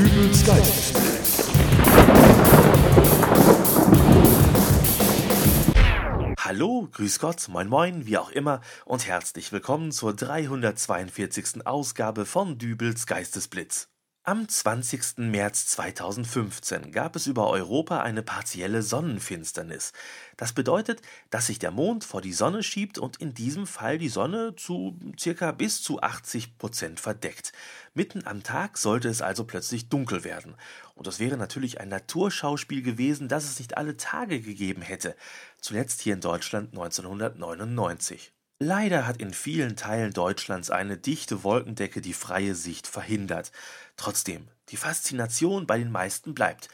Dübels Geistesblitz. Hallo, grüß Gott, moin moin, wie auch immer und herzlich willkommen zur 342. Ausgabe von Dübels Geistesblitz. Am 20. März 2015 gab es über Europa eine partielle Sonnenfinsternis. Das bedeutet, dass sich der Mond vor die Sonne schiebt und in diesem Fall die Sonne zu circa bis zu 80 Prozent verdeckt. Mitten am Tag sollte es also plötzlich dunkel werden. Und das wäre natürlich ein Naturschauspiel gewesen, das es nicht alle Tage gegeben hätte. Zuletzt hier in Deutschland 1999. Leider hat in vielen Teilen Deutschlands eine dichte Wolkendecke die freie Sicht verhindert. Trotzdem, die Faszination bei den meisten bleibt.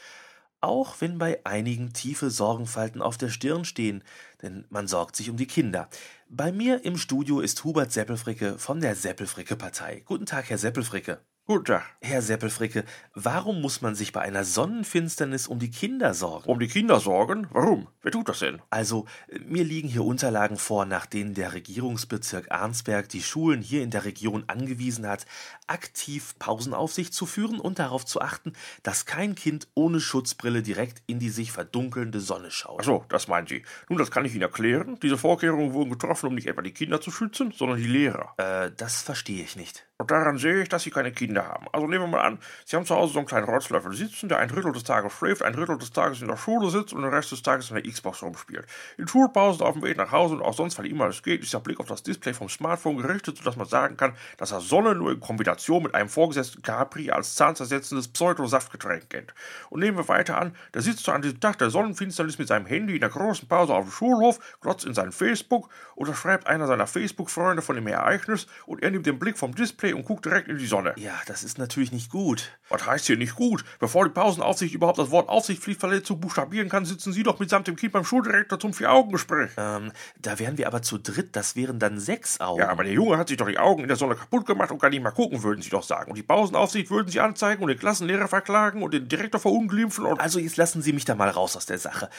Auch wenn bei einigen tiefe Sorgenfalten auf der Stirn stehen, denn man sorgt sich um die Kinder. Bei mir im Studio ist Hubert Seppelfricke von der Seppelfricke-Partei. Guten Tag, Herr Seppelfricke. Guten Tag. Herr Seppelfricke, warum muss man sich bei einer Sonnenfinsternis um die Kinder sorgen? Um die Kinder sorgen? Warum? Wer tut das denn? Also, mir liegen hier Unterlagen vor, nach denen der Regierungsbezirk Arnsberg die Schulen hier in der Region angewiesen hat, aktiv Pausenaufsicht zu führen und darauf zu achten, dass kein Kind ohne Schutzbrille direkt in die sich verdunkelnde Sonne schaut. Ach so, das meinen Sie. Nun, das kann ich Ihnen erklären. Diese Vorkehrungen wurden getroffen, um nicht etwa die Kinder zu schützen, sondern die Lehrer. Äh, das verstehe ich nicht. Und daran sehe ich, dass Sie keine Kinder haben. Also nehmen wir mal an, Sie haben zu Hause so einen kleinen Rotzlöffel sitzen, der ein Drittel des Tages schläft, ein Drittel des Tages in der Schule sitzt und den Rest des Tages in der Xbox rumspielt. In Schulpausen auf dem Weg nach Hause und auch sonst, weil immer es geht, ist der Blick auf das Display vom Smartphone gerichtet, sodass man sagen kann, dass er Sonne nur in Kombination mit einem vorgesetzten Capri als zahnzersetzendes Pseudo-Saftgetränk kennt. Und nehmen wir weiter an, der sitzt so an diesem Tag der Sonnenfinsternis mit seinem Handy in der großen Pause auf dem Schulhof, glotzt in sein Facebook oder schreibt einer seiner Facebook-Freunde von dem Ereignis und er nimmt den Blick vom Display und guckt direkt in die Sonne. Ja, das ist natürlich nicht gut. Was heißt hier nicht gut? Bevor die Pausenaufsicht überhaupt das Wort Aufsichtspflichtverletzung buchstabieren kann, sitzen Sie doch mitsamt dem Kind beim Schuldirektor zum Vier-Augen-Gespräch. Ähm, da wären wir aber zu dritt, das wären dann sechs Augen. Ja, aber der Junge hat sich doch die Augen in der Sonne kaputt gemacht und kann nicht mal gucken, würden Sie doch sagen. Und die Pausenaufsicht würden Sie anzeigen und den Klassenlehrer verklagen und den Direktor verunglimpfen und... Also jetzt lassen Sie mich da mal raus aus der Sache.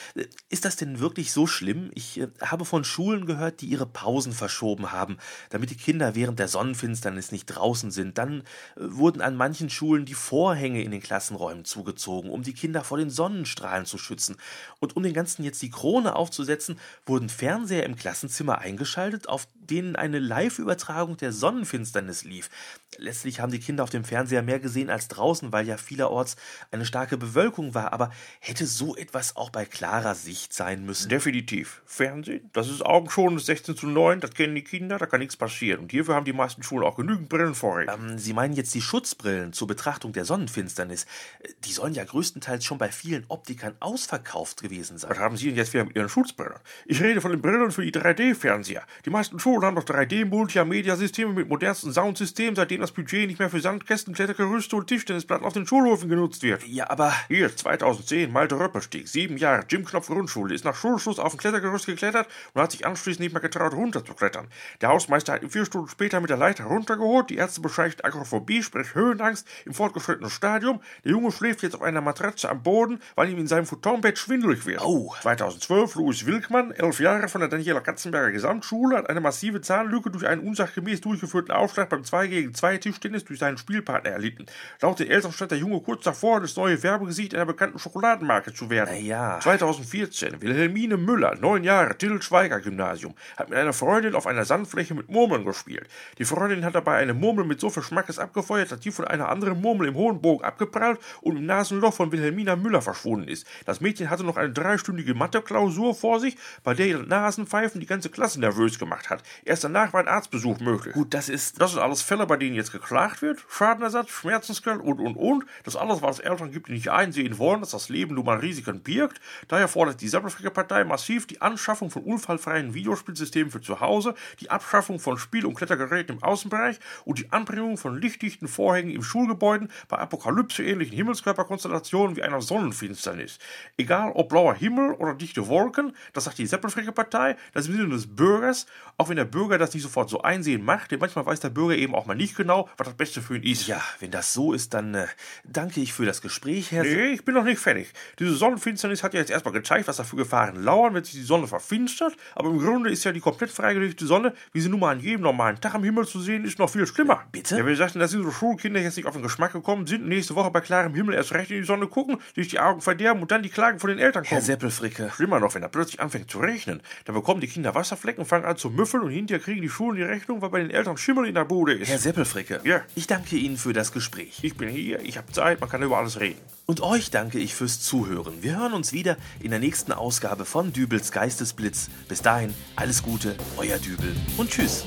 Ist das denn wirklich so schlimm? Ich äh, habe von Schulen gehört, die ihre Pausen verschoben haben, damit die Kinder während der Sonnenfinsternis nicht draußen sind. Dann äh, wurden an manchen Schulen die Vorhänge in den Klassenräumen zugezogen, um die Kinder vor den Sonnenstrahlen zu schützen. Und um den ganzen jetzt die Krone aufzusetzen, wurden Fernseher im Klassenzimmer eingeschaltet, auf denen eine Live-Übertragung der Sonnenfinsternis lief. Letztlich haben die Kinder auf dem Fernseher mehr gesehen als draußen, weil ja vielerorts eine starke Bewölkung war. Aber hätte so etwas auch bei klarer Sicht sein müssen? Definitiv. Fernsehen, das ist augenschonendes 16 zu 9, das kennen die Kinder, da kann nichts passieren. Und hierfür haben die meisten Schulen auch genügend Brillen vorrätig. Ähm, Sie meinen jetzt die Schutzbrillen zur Betrachtung der Sonnenfinsternis. Die sollen ja größtenteils schon bei vielen Optikern ausverkauft gewesen sein. Was haben Sie denn jetzt wieder mit Ihren Schutzbrillen? Ich rede von den Brillen für die 3D-Fernseher. Die meisten Schulen haben doch 3D-Multimedia-Systeme mit modernsten Soundsystemen, seitdem das Budget nicht mehr für Sandkästen, Klettergerüste und Tischtennisplatten auf den Schulhöfen genutzt wird. Ja, aber Hier, 2010, Malte Röppelstieg, sieben Jahre, Jim Knopf Grundschule, ist nach Schulschluss auf ein Klettergerüst geklettert und hat sich anschließend nicht mehr getraut, runterzuklettern. Der Hausmeister hat ihn vier Stunden später mit der Leiter runtergeholt, die Ärzte bescheißen Agoraphobie, sprich Höhenangst, im fortgeschrittenen Stadium. Der Junge schläft jetzt auf einer Matratze am Boden, weil ihm in seinem Futonbett schwindelig wird. Oh. 2012, Louis Wilkmann, elf Jahre von der Daniela Katzenberger Gesamtschule, hat eine massive Zahnlücke durch einen unsachgemäß durchgeführten Aufschlag beim 2 gegen 2 Tischtennis durch seinen Spielpartner erlitten. Laut den Eltern stand der Junge kurz davor, das neue Werbegesicht einer bekannten Schokoladenmarke zu werden. Na ja. 2014, Wilhelmine Müller, neun Jahre, Till-Schweiger-Gymnasium, hat mit einer Freundin auf einer Sandfläche mit Murmeln gespielt. Die Freundin hat dabei eine Murmel mit so viel Schmackes abgefeuert, dass die von einer anderen Murmel im hohen Bogen abgeprallt und im Nasenloch von Wilhelmina Müller verschwunden ist. Das Mädchen hatte noch eine dreistündige Mathe-Klausur vor sich, bei der ihr Nasenpfeifen die ganze Klasse nervös gemacht hat. Erst danach war ein Arztbesuch möglich. gut, das ist. Das sind alles Fälle, bei denen jetzt geklagt wird. Schadenersatz, Schmerzensgeld und, und, und. Das alles, was Eltern gibt, die nicht einsehen wollen, dass das Leben nun mal Risiken birgt. Daher fordert die Seppelfricke-Partei massiv die Anschaffung von unfallfreien Videospielsystemen für zu Hause, die Abschaffung von Spiel- und Klettergeräten im Außenbereich und die Anbringung von lichtdichten Vorhängen im Schulgebäuden bei apokalypseähnlichen Himmelskörperkonstellationen wie einer Sonnenfinsternis. Egal ob blauer Himmel oder dichte Wolken, das sagt die Seppelfricke-Partei, das ist im Sinne des Bürgers, auch wenn der Bürger das nicht sofort so einsehen macht, denn manchmal weiß der Bürger eben auch mal nicht genau, was das Beste für ihn ist. Ja, wenn das so ist, dann äh, danke ich für das Gespräch, Herr. Nee, ich bin noch nicht fertig. Diese Sonnenfinsternis hat ja jetzt erstmal gezeigt, was da für Gefahren lauern, wenn sich die Sonne verfinstert. Aber im Grunde ist ja die komplett freigelegte Sonne, wie sie nun mal an jedem normalen Tag am Himmel zu sehen ist, noch viel schlimmer. Bitte? Ja, wir sagten, dass diese Schulkinder jetzt nicht auf den Geschmack gekommen sind, nächste Woche bei klarem Himmel erst recht in die Sonne gucken, sich die Augen verderben und dann die Klagen von den Eltern kommen. Herr Seppelfricke. Schlimmer noch, wenn da plötzlich anfängt zu regnen. Dann bekommen die Kinder Wasserflecken, fangen an zu müffeln und hinterher kriegen die Schulen die Rechnung, weil bei den Eltern Schimmel in der Bude ist. Herr Seppelfricke. Ja. Ich danke Ihnen für das Gespräch. Ich bin hier, ich habe Zeit, man kann über alles reden. Und euch danke ich fürs Zuhören. Wir hören uns wieder in der nächsten Ausgabe von Dübels Geistesblitz. Bis dahin, alles Gute, euer Dübel und tschüss.